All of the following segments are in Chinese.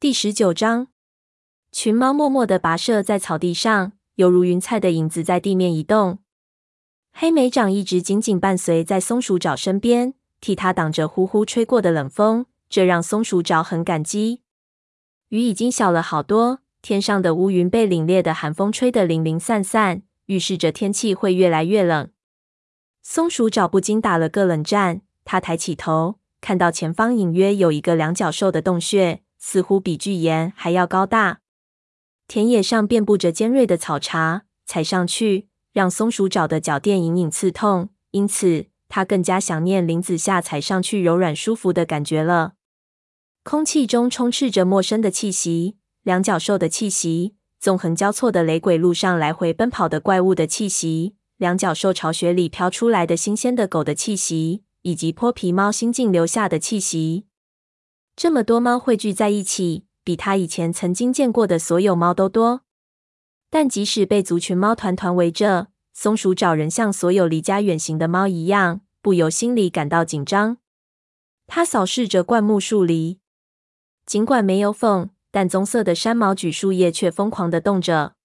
第十九章，群猫默默地跋涉在草地上，犹如云彩的影子在地面移动。黑莓掌一直紧紧伴随在松鼠爪身边，替它挡着呼呼吹过的冷风，这让松鼠爪很感激。雨已经小了好多，天上的乌云被凛冽的寒风吹得零零散散，预示着天气会越来越冷。松鼠爪不禁打了个冷战，他抬起头，看到前方隐约有一个两角兽的洞穴，似乎比巨岩还要高大。田野上遍布着尖锐的草茬，踩上去让松鼠爪的脚垫隐隐刺痛，因此它更加想念林子下踩上去柔软舒服的感觉了。空气中充斥着陌生的气息，两脚兽的气息，纵横交错的雷鬼路上来回奔跑的怪物的气息，两脚兽巢穴里飘出来的新鲜的狗的气息，以及泼皮猫新近留下的气息。这么多猫汇聚在一起，比他以前曾经见过的所有猫都多。但即使被族群猫团团围着，松鼠爪人像所有离家远行的猫一样，不由心里感到紧张。他扫视着灌木树篱。尽管没有风，但棕色的山毛榉树叶却疯狂地动着。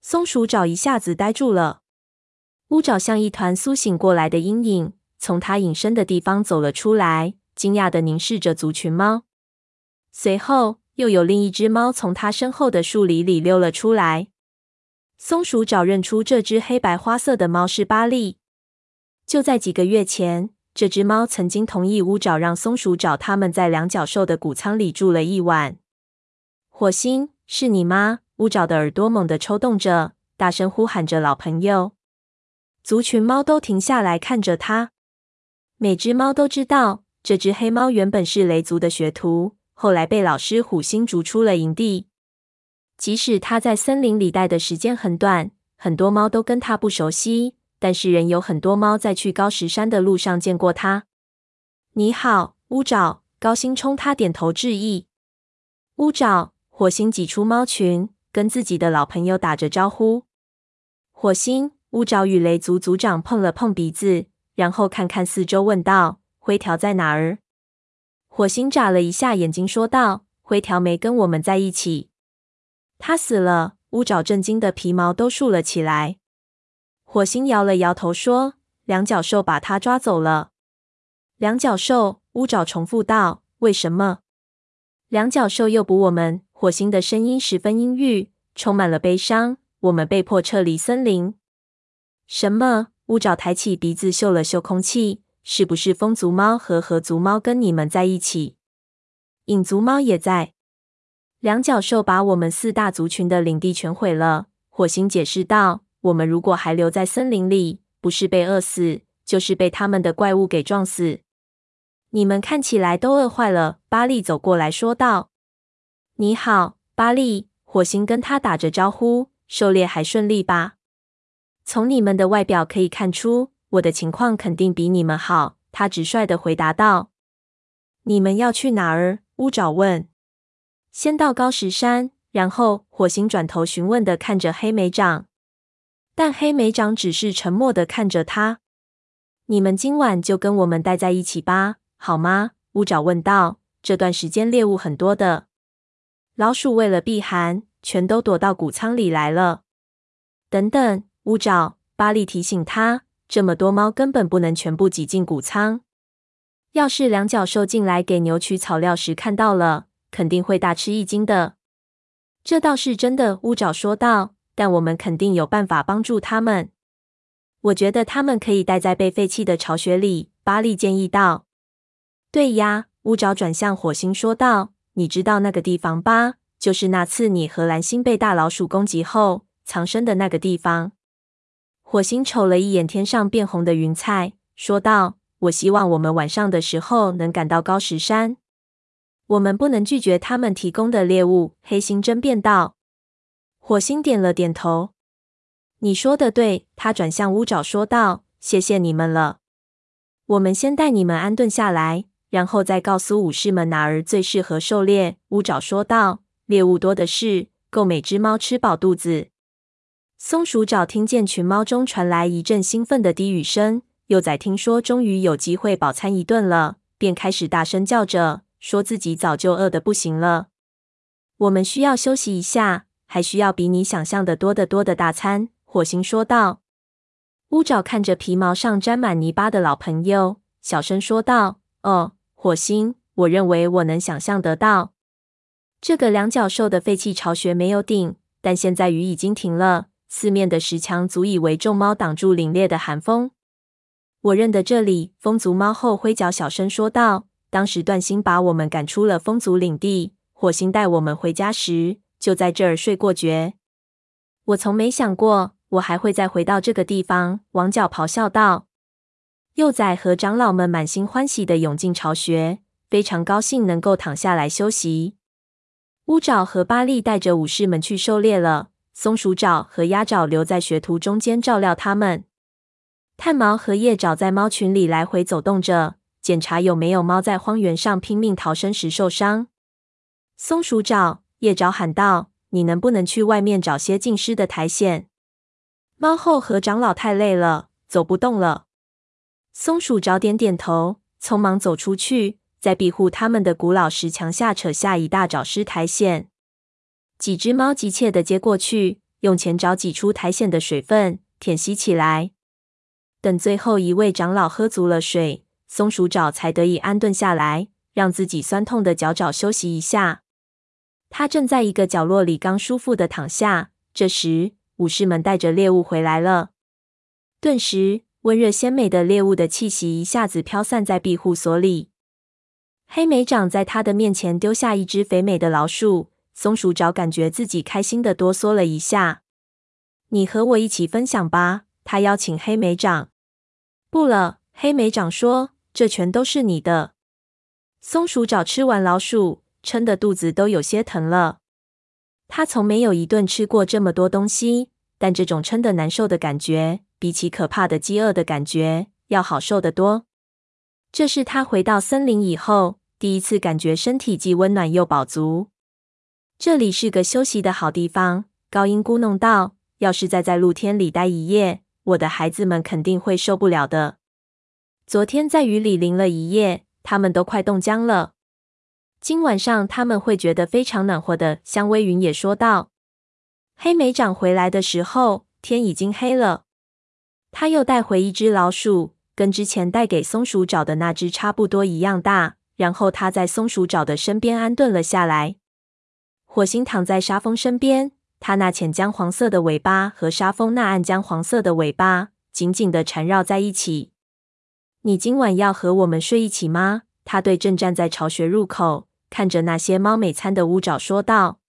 松鼠爪一下子呆住了。乌爪像一团苏醒过来的阴影，从它隐身的地方走了出来，惊讶地凝视着族群猫。随后，又有另一只猫从它身后的树林里溜了出来。松鼠爪认出这只黑白花色的猫是巴利。就在几个月前。这只猫曾经同意乌爪让松鼠爪他们在两角兽的谷仓里住了一晚。火星，是你吗？乌爪的耳朵猛地抽动着，大声呼喊着“老朋友”。族群猫都停下来看着它。每只猫都知道，这只黑猫原本是雷族的学徒，后来被老师虎星逐出了营地。即使它在森林里待的时间很短，很多猫都跟它不熟悉。但是，仍有很多猫在去高石山的路上见过它。你好，乌爪！高星冲他点头致意。乌爪，火星挤出猫群，跟自己的老朋友打着招呼。火星，乌爪与雷族族长碰了碰鼻子，然后看看四周，问道：“灰条在哪儿？”火星眨了一下眼睛，说道：“灰条没跟我们在一起，他死了。”乌爪震惊的皮毛都竖了起来。火星摇了摇头说：“两角兽把他抓走了。”两角兽，乌爪重复道：“为什么？”两角兽诱捕我们。火星的声音十分阴郁，充满了悲伤。我们被迫撤离森林。什么？乌爪抬起鼻子嗅了嗅空气，是不是风族猫和河族猫跟你们在一起？影族猫也在。两角兽把我们四大族群的领地全毁了。火星解释道。我们如果还留在森林里，不是被饿死，就是被他们的怪物给撞死。你们看起来都饿坏了。巴利走过来说道：“你好，巴利。”火星跟他打着招呼：“狩猎还顺利吧？”从你们的外表可以看出，我的情况肯定比你们好。他直率地回答道：“你们要去哪儿？”乌爪问。“先到高石山，然后。”火星转头询问地看着黑莓长。但黑莓长只是沉默地看着他。你们今晚就跟我们待在一起吧，好吗？乌爪问道。这段时间猎物很多的，老鼠为了避寒，全都躲到谷仓里来了。等等，乌爪，巴利提醒他，这么多猫根本不能全部挤进谷仓。要是两脚兽进来给牛取草料时看到了，肯定会大吃一惊的。这倒是真的，乌爪说道。但我们肯定有办法帮助他们。我觉得他们可以待在被废弃的巢穴里。巴利建议道。对呀，乌爪转向火星说道：“你知道那个地方吧？就是那次你和蓝星被大老鼠攻击后藏身的那个地方。”火星瞅了一眼天上变红的云彩，说道：“我希望我们晚上的时候能赶到高石山。我们不能拒绝他们提供的猎物。”黑星争辩道。火星点了点头。你说的对，他转向乌爪说道：“谢谢你们了。我们先带你们安顿下来，然后再告诉武士们哪儿最适合狩猎。”乌爪说道：“猎物多的是，够每只猫吃饱肚子。”松鼠爪听见群猫中传来一阵兴奋的低语声，幼崽听说终于有机会饱餐一顿了，便开始大声叫着，说自己早就饿得不行了。我们需要休息一下，还需要比你想象的多得多的大餐。”火星说道。乌爪看着皮毛上沾满泥巴的老朋友，小声说道：“哦，火星，我认为我能想象得到。这个两脚兽的废弃巢穴没有顶，但现在雨已经停了，四面的石墙足以为众猫挡住凛冽的寒风。我认得这里。”风族猫后挥脚小声说道：“当时段星把我们赶出了风族领地，火星带我们回家时，就在这儿睡过觉。我从没想过。”我还会再回到这个地方。王角咆哮道。幼崽和长老们满心欢喜地涌进巢穴，非常高兴能够躺下来休息。乌爪和巴利带着武士们去狩猎了，松鼠爪和鸭爪留在学徒中间照料他们。炭毛和叶爪在猫群里来回走动着，检查有没有猫在荒原上拼命逃生时受伤。松鼠爪、叶爪喊道：“你能不能去外面找些浸湿的苔藓？”猫后和长老太累了，走不动了。松鼠爪点点头，匆忙走出去，在庇护他们的古老石墙下扯下一大爪湿苔藓。几只猫急切地接过去，用前爪挤出苔藓的水分，舔吸起来。等最后一位长老喝足了水，松鼠爪才得以安顿下来，让自己酸痛的脚爪休息一下。他正在一个角落里刚舒服的躺下，这时。武士们带着猎物回来了，顿时温热鲜美的猎物的气息一下子飘散在庇护所里。黑莓长在他的面前丢下一只肥美的老鼠，松鼠爪感觉自己开心的哆嗦了一下。你和我一起分享吧，他邀请黑莓长。不了，黑莓长说，这全都是你的。松鼠爪吃完老鼠，撑得肚子都有些疼了。他从没有一顿吃过这么多东西，但这种撑得难受的感觉，比起可怕的饥饿的感觉要好受得多。这是他回到森林以后第一次感觉身体既温暖又饱足。这里是个休息的好地方，高音咕哝道：“要是再在露天里待一夜，我的孩子们肯定会受不了的。昨天在雨里淋了一夜，他们都快冻僵了。”今晚上他们会觉得非常暖和的。香微云也说道。黑莓长回来的时候，天已经黑了。他又带回一只老鼠，跟之前带给松鼠爪的那只差不多一样大。然后他在松鼠爪的身边安顿了下来。火星躺在沙蜂身边，它那浅姜黄色的尾巴和沙蜂那暗姜黄色的尾巴紧紧地缠绕在一起。你今晚要和我们睡一起吗？他对正站在巢穴入口。看着那些猫美餐的乌爪说道：“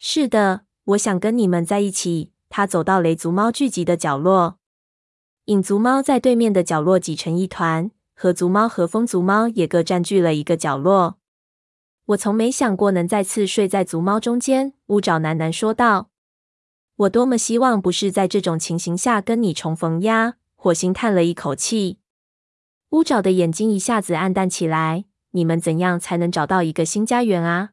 是的，我想跟你们在一起。”他走到雷族猫聚集的角落，影族猫在对面的角落挤成一团，河族猫和风族猫也各占据了一个角落。我从没想过能再次睡在族猫中间，乌爪喃喃说道：“我多么希望不是在这种情形下跟你重逢呀！”火星叹了一口气，乌爪的眼睛一下子黯淡起来。你们怎样才能找到一个新家园啊？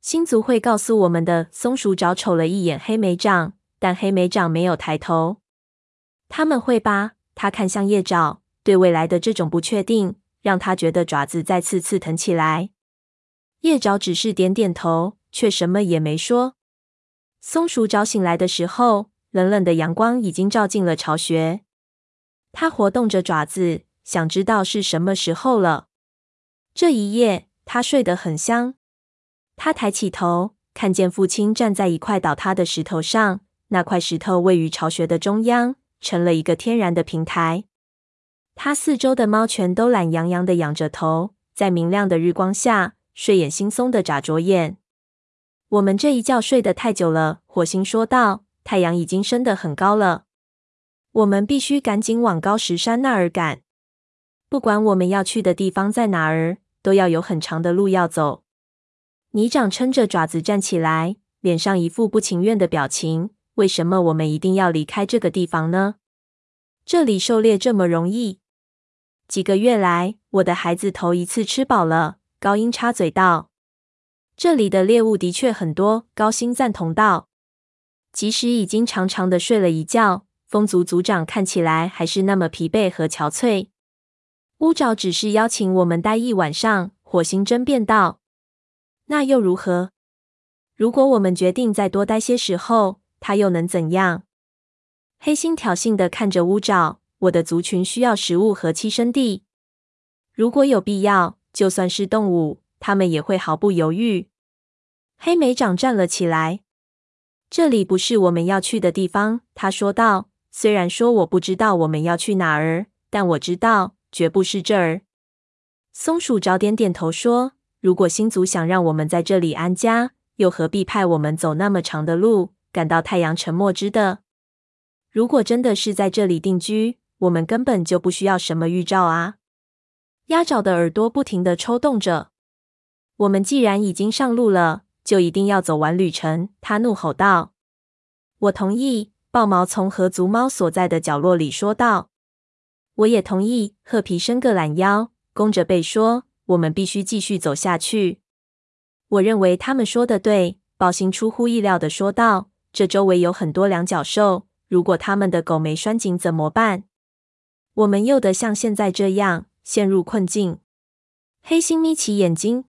星族会告诉我们的。松鼠爪瞅了一眼黑莓掌，但黑莓掌没有抬头。他们会吧？他看向叶爪，对未来的这种不确定，让他觉得爪子再次刺疼起来。叶爪只是点点头，却什么也没说。松鼠爪醒来的时候，冷冷的阳光已经照进了巢穴。它活动着爪子，想知道是什么时候了。这一夜，他睡得很香。他抬起头，看见父亲站在一块倒塌的石头上。那块石头位于巢穴的中央，成了一个天然的平台。他四周的猫全都懒洋洋的仰着头，在明亮的日光下，睡眼惺忪的眨着眼。我们这一觉睡得太久了，火星说道。太阳已经升得很高了，我们必须赶紧往高石山那儿赶。不管我们要去的地方在哪儿，都要有很长的路要走。泥掌撑着爪子站起来，脸上一副不情愿的表情。为什么我们一定要离开这个地方呢？这里狩猎这么容易。几个月来，我的孩子头一次吃饱了。高音插嘴道：“这里的猎物的确很多。”高星赞同道：“即使已经长长的睡了一觉，风族族长看起来还是那么疲惫和憔悴。”乌爪只是邀请我们待一晚上，火星争辩道：“那又如何？如果我们决定再多待些时候，他又能怎样？黑心挑衅的看着乌爪。我的族群需要食物和栖身地。如果有必要，就算是动物，他们也会毫不犹豫。黑莓长站了起来。这里不是我们要去的地方，他说道。虽然说我不知道我们要去哪儿，但我知道绝不是这儿。松鼠爪点点头说：“如果星族想让我们在这里安家，又何必派我们走那么长的路，赶到太阳沉没之的？如果真的是在这里定居，我们根本就不需要什么预兆啊！”鸭爪的耳朵不停的抽动着。我们既然已经上路了，就一定要走完旅程。他怒吼道：“我同意。”豹毛从河族猫所在的角落里说道：“我也同意。”褐皮伸个懒腰，弓着背说：“我们必须继续走下去。”我认为他们说的对。宝星出乎意料的说道：“这周围有很多两脚兽，如果他们的狗没拴紧怎么办？我们又得像现在这样陷入困境。”黑心眯起眼睛：“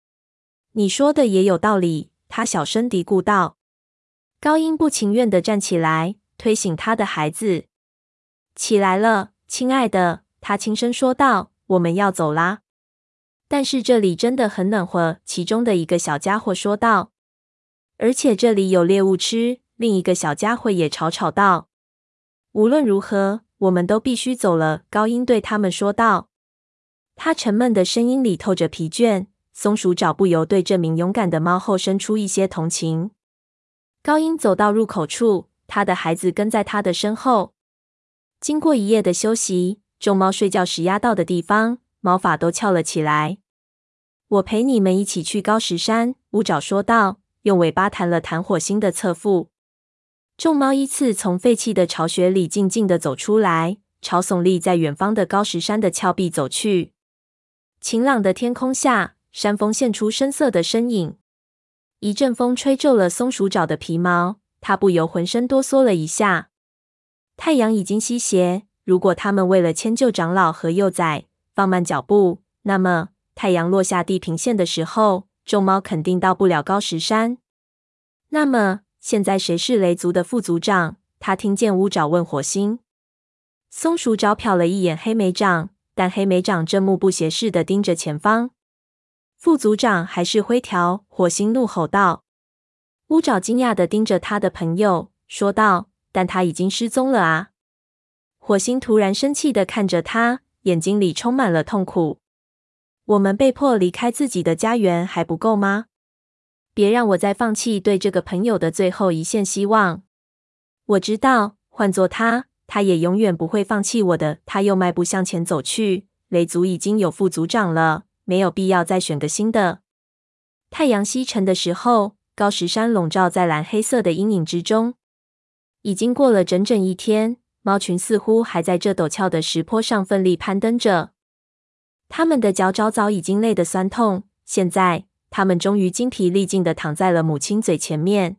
你说的也有道理。”他小声嘀咕道。高音不情愿地站起来，推醒他的孩子。起来了，亲爱的，他轻声说道：“我们要走啦。”但是这里真的很暖和。其中的一个小家伙说道：“而且这里有猎物吃。”另一个小家伙也吵吵道：“无论如何，我们都必须走了。”高音对他们说道。他沉闷的声音里透着疲倦。松鼠爪不由对这名勇敢的猫后生出一些同情。高音走到入口处，他的孩子跟在他的身后。经过一夜的休息，众猫睡觉时压到的地方，毛发都翘了起来。我陪你们一起去高石山，乌爪说道，用尾巴弹了弹火星的侧腹。众猫依次从废弃的巢穴里静静地走出来，朝耸立在远方的高石山的峭壁走去。晴朗的天空下，山峰现出深色的身影。一阵风吹皱了松鼠爪的皮毛，它不由浑身哆嗦了一下。太阳已经西斜，如果他们为了迁就长老和幼崽放慢脚步，那么太阳落下地平线的时候，众猫肯定到不了高石山。那么现在谁是雷族的副族长？他听见乌爪问火星。松鼠爪瞟了一眼黑莓掌，但黑莓长正目不斜视的盯着前方。副组长还是灰条？火星怒吼道。乌爪惊讶的盯着他的朋友，说道：“但他已经失踪了啊！”火星突然生气的看着他，眼睛里充满了痛苦。我们被迫离开自己的家园还不够吗？别让我再放弃对这个朋友的最后一线希望。我知道，换做他，他也永远不会放弃我的。他又迈步向前走去。雷族已经有副族长了。没有必要再选个新的。太阳西沉的时候，高石山笼罩在蓝黑色的阴影之中。已经过了整整一天，猫群似乎还在这陡峭的石坡上奋力攀登着。它们的脚爪早已经累得酸痛，现在它们终于精疲力尽地躺在了母亲嘴前面。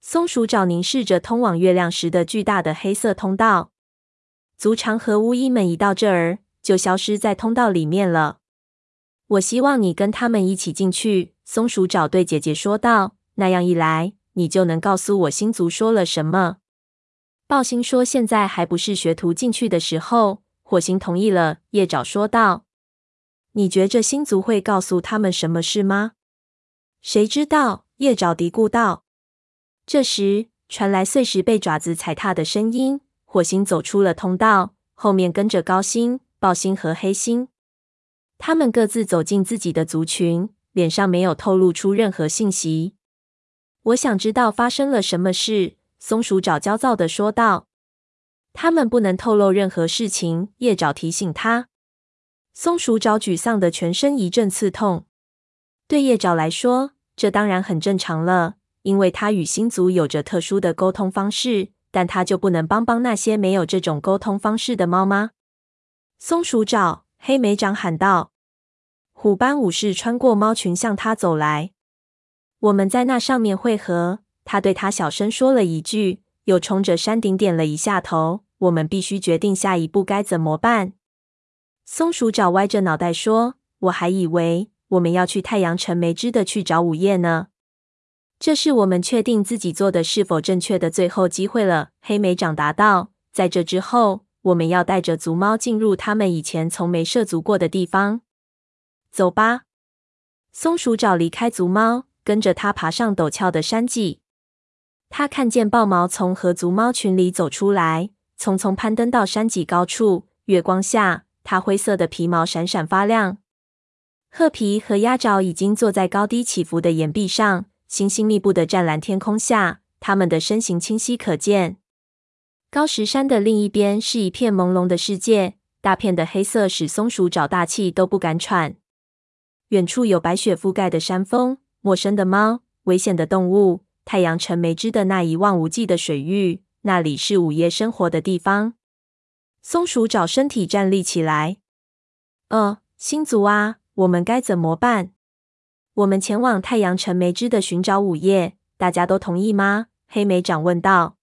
松鼠爪凝视着通往月亮石的巨大的黑色通道。族长和巫医们一到这儿，就消失在通道里面了。我希望你跟他们一起进去。”松鼠爪对姐姐说道，“那样一来，你就能告诉我星族说了什么。”暴星说：“现在还不是学徒进去的时候。”火星同意了。夜爪说道：“你觉着星族会告诉他们什么事吗？”“谁知道？”夜爪嘀咕道。这时传来碎石被爪子踩踏的声音。火星走出了通道，后面跟着高星、豹星和黑星。他们各自走进自己的族群，脸上没有透露出任何信息。我想知道发生了什么事。松鼠爪焦躁的说道：“他们不能透露任何事情。”夜爪提醒他。松鼠爪沮丧的全身一阵刺痛。对夜爪来说，这当然很正常了，因为他与星族有着特殊的沟通方式。但他就不能帮帮那些没有这种沟通方式的猫吗？松鼠爪。黑莓长喊道：“虎斑武士穿过猫群向他走来，我们在那上面会合。”他对他小声说了一句，又冲着山顶点了一下头。我们必须决定下一步该怎么办。松鼠爪歪着脑袋说：“我还以为我们要去太阳城没之地去找午夜呢。”这是我们确定自己做的是否正确的最后机会了。”黑莓长答道。“在这之后，我们要带着族猫进入他们以前从没涉足过的地方。走吧。”松鼠爪离开族猫，跟着它爬上陡峭的山脊。他看见豹毛从和族猫群里走出来，匆匆攀登到山脊高处。月光下，它灰色的皮毛闪闪发亮。褐皮和鸭爪已经坐在高低起伏的岩壁上，星星密布的湛蓝天空下，它们的身形清晰可见。高石山的另一边是一片朦胧的世界，大片的黑色使松鼠爪大气都不敢喘。远处有白雪覆盖的山峰，陌生的猫，危险的动物。太阳沉没知的那一望无际的水域，那里是午夜生活的地方。松鼠爪身体站立起来。呃，星族啊，我们该怎么办？我们前往太阳城梅枝的寻找午夜，大家都同意吗？黑莓长问道。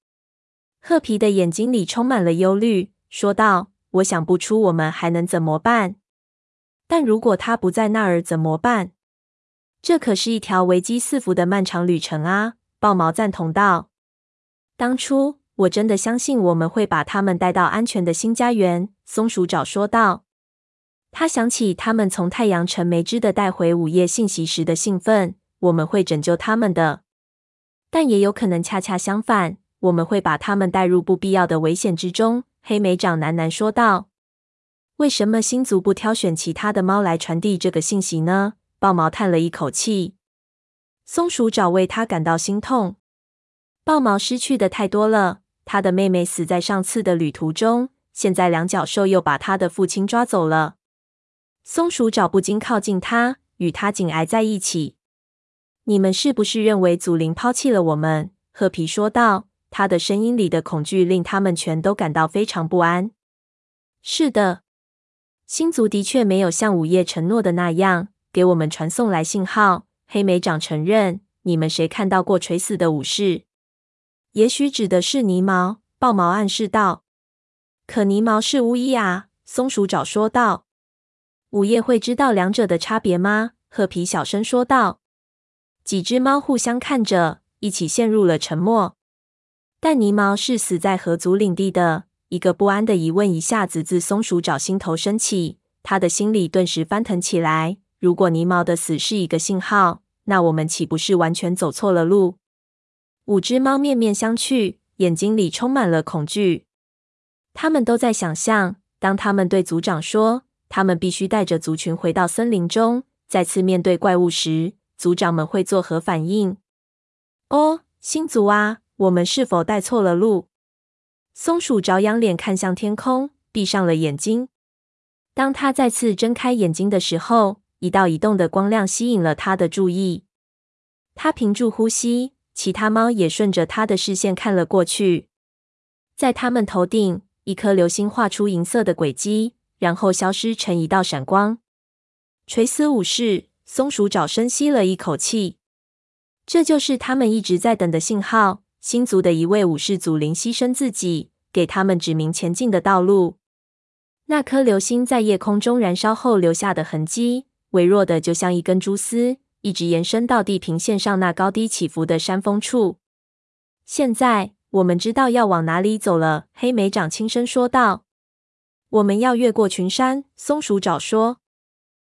褐皮的眼睛里充满了忧虑，说道：“我想不出我们还能怎么办。但如果他不在那儿怎么办？这可是一条危机四伏的漫长旅程啊。”豹毛赞同道：“当初我真的相信我们会把他们带到安全的新家园。”松鼠爪说道。他想起他们从太阳城没知的带回午夜信息时的兴奋。我们会拯救他们的，但也有可能恰恰相反，我们会把他们带入不必要的危险之中。黑莓长喃喃说道：“为什么星族不挑选其他的猫来传递这个信息呢？”豹毛叹了一口气。松鼠爪为他感到心痛。豹毛失去的太多了，他的妹妹死在上次的旅途中，现在两脚兽又把他的父亲抓走了。松鼠爪不禁靠近他，与他紧挨在一起。你们是不是认为祖灵抛弃了我们？褐皮说道，他的声音里的恐惧令他们全都感到非常不安。是的，星族的确没有像午夜承诺的那样，给我们传送来信号。黑莓长承认：“你们谁看到过垂死的武士？也许指的是泥毛。”豹毛暗示道。“可泥毛是巫医啊。”松鼠爪说道。“午夜会知道两者的差别吗？”褐皮小声说道。几只猫互相看着，一起陷入了沉默。但泥毛是死在河族领地的。一个不安的疑问一下子自松鼠爪心头升起，他的心里顿时翻腾起来。如果泥毛的死是一个信号，那我们岂不是完全走错了路？五只猫面面相觑，眼睛里充满了恐惧。他们都在想象，当他们对族长说他们必须带着族群回到森林中，再次面对怪物时，族长们会作何反应？哦，星族啊，我们是否带错了路？松鼠着仰脸看向天空，闭上了眼睛。当他再次睁开眼睛的时候，一道移动的光亮吸引了他的注意，他屏住呼吸，其他猫也顺着他的视线看了过去。在他们头顶，一颗流星画出银色的轨迹，然后消失成一道闪光。垂死武士，松鼠爪深吸了一口气，这就是他们一直在等的信号。星族的一位武士祖灵牺牲自己，给他们指明前进的道路。那颗流星在夜空中燃烧后留下的痕迹。微弱的，就像一根蛛丝，一直延伸到地平线上那高低起伏的山峰处。现在我们知道要往哪里走了。黑莓长轻声说道：“我们要越过群山。”松鼠爪说：“